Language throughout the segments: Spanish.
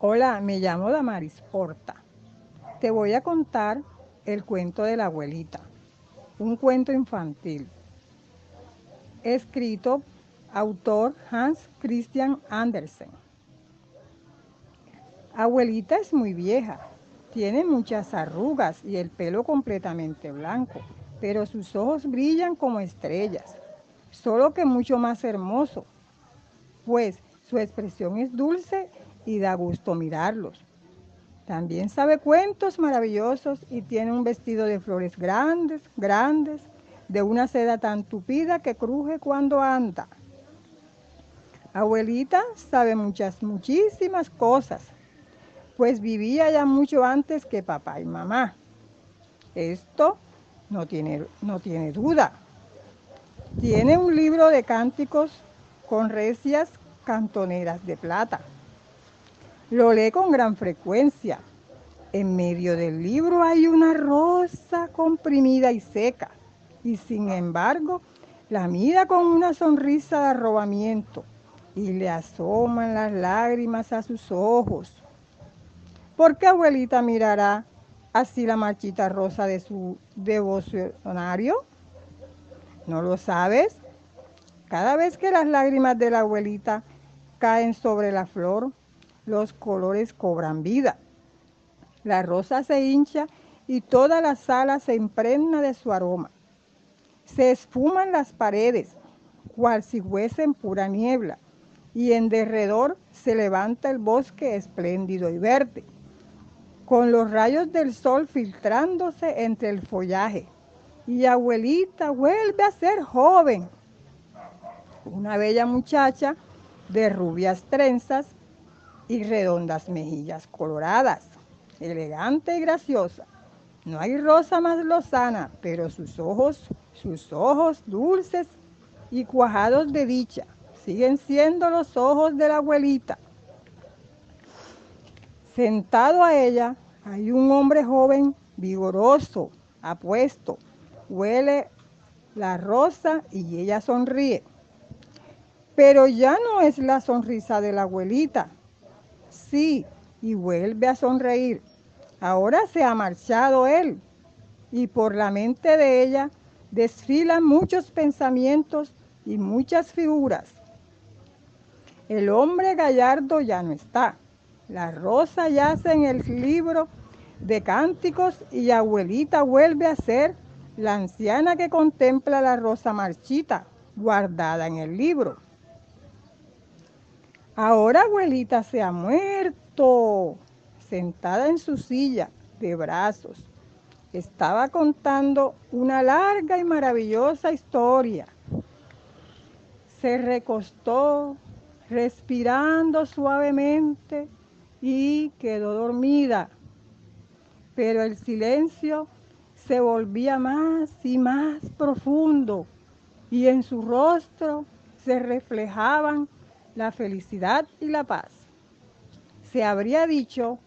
Hola, me llamo Damaris Porta. Te voy a contar el cuento de la abuelita, un cuento infantil, escrito autor Hans Christian Andersen. Abuelita es muy vieja, tiene muchas arrugas y el pelo completamente blanco, pero sus ojos brillan como estrellas, solo que mucho más hermoso, pues su expresión es dulce y da gusto mirarlos. También sabe cuentos maravillosos y tiene un vestido de flores grandes, grandes, de una seda tan tupida que cruje cuando anda. Abuelita sabe muchas, muchísimas cosas, pues vivía ya mucho antes que papá y mamá. Esto no tiene, no tiene duda. Tiene un libro de cánticos con recias cantoneras de plata. Lo lee con gran frecuencia. En medio del libro hay una rosa comprimida y seca, y sin embargo la mira con una sonrisa de arrobamiento y le asoman las lágrimas a sus ojos. ¿Por qué abuelita mirará así la marchita rosa de su devocionario? ¿No lo sabes? Cada vez que las lágrimas de la abuelita caen sobre la flor, los colores cobran vida. La rosa se hincha y toda la sala se impregna de su aroma. Se esfuman las paredes, cual si fuesen pura niebla, y en derredor se levanta el bosque espléndido y verde, con los rayos del sol filtrándose entre el follaje. Y abuelita vuelve a ser joven. Una bella muchacha de rubias trenzas y redondas mejillas coloradas, elegante y graciosa. No hay rosa más lozana, pero sus ojos, sus ojos dulces y cuajados de dicha, siguen siendo los ojos de la abuelita. Sentado a ella hay un hombre joven, vigoroso, apuesto, huele la rosa y ella sonríe. Pero ya no es la sonrisa de la abuelita, sí y vuelve a sonreír. Ahora se ha marchado él y por la mente de ella desfilan muchos pensamientos y muchas figuras. El hombre gallardo ya no está. La rosa yace en el libro de cánticos y abuelita vuelve a ser la anciana que contempla la rosa marchita guardada en el libro. Ahora abuelita se ha muerto, sentada en su silla de brazos. Estaba contando una larga y maravillosa historia. Se recostó, respirando suavemente y quedó dormida. Pero el silencio se volvía más y más profundo y en su rostro se reflejaban la felicidad y la paz. Se habría dicho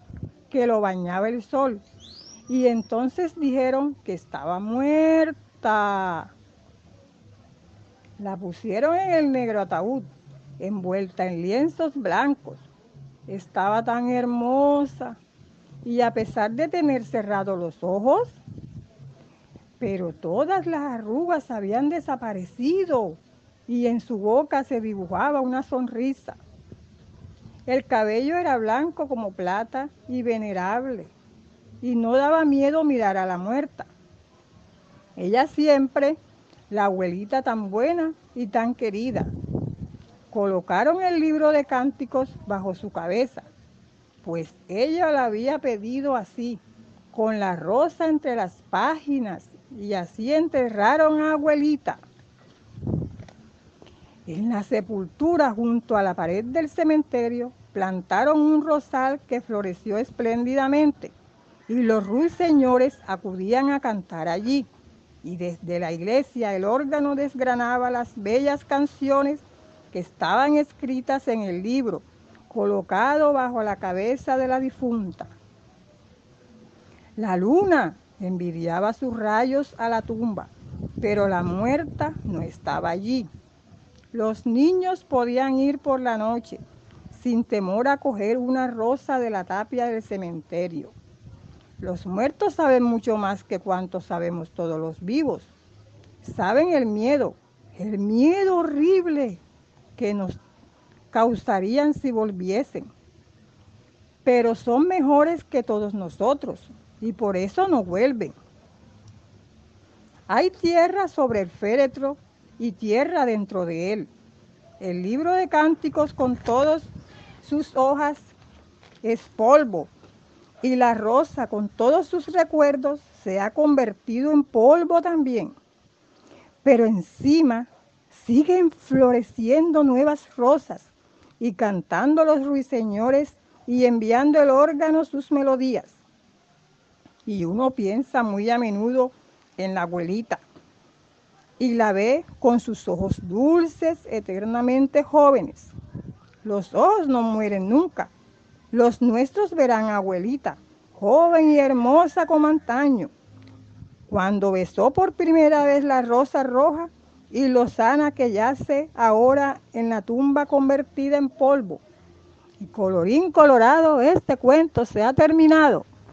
que lo bañaba el sol y entonces dijeron que estaba muerta. La pusieron en el negro ataúd, envuelta en lienzos blancos. Estaba tan hermosa y a pesar de tener cerrados los ojos, pero todas las arrugas habían desaparecido y en su boca se dibujaba una sonrisa. El cabello era blanco como plata y venerable, y no daba miedo mirar a la muerta. Ella siempre, la abuelita tan buena y tan querida, colocaron el libro de cánticos bajo su cabeza, pues ella la había pedido así, con la rosa entre las páginas, y así enterraron a abuelita. En la sepultura, junto a la pared del cementerio, plantaron un rosal que floreció espléndidamente y los ruiseñores acudían a cantar allí. Y desde la iglesia el órgano desgranaba las bellas canciones que estaban escritas en el libro, colocado bajo la cabeza de la difunta. La luna envidiaba sus rayos a la tumba, pero la muerta no estaba allí. Los niños podían ir por la noche, sin temor a coger una rosa de la tapia del cementerio. Los muertos saben mucho más que cuanto sabemos todos los vivos. Saben el miedo, el miedo horrible que nos causarían si volviesen. Pero son mejores que todos nosotros y por eso no vuelven. Hay tierra sobre el féretro y tierra dentro de él. El libro de cánticos con todas sus hojas es polvo y la rosa con todos sus recuerdos se ha convertido en polvo también. Pero encima siguen floreciendo nuevas rosas y cantando los ruiseñores y enviando el órgano sus melodías. Y uno piensa muy a menudo en la abuelita y la ve con sus ojos dulces, eternamente jóvenes. Los ojos no mueren nunca. Los nuestros verán a abuelita, joven y hermosa como antaño, cuando besó por primera vez la rosa roja y lozana que yace ahora en la tumba convertida en polvo. Y colorín colorado, este cuento se ha terminado.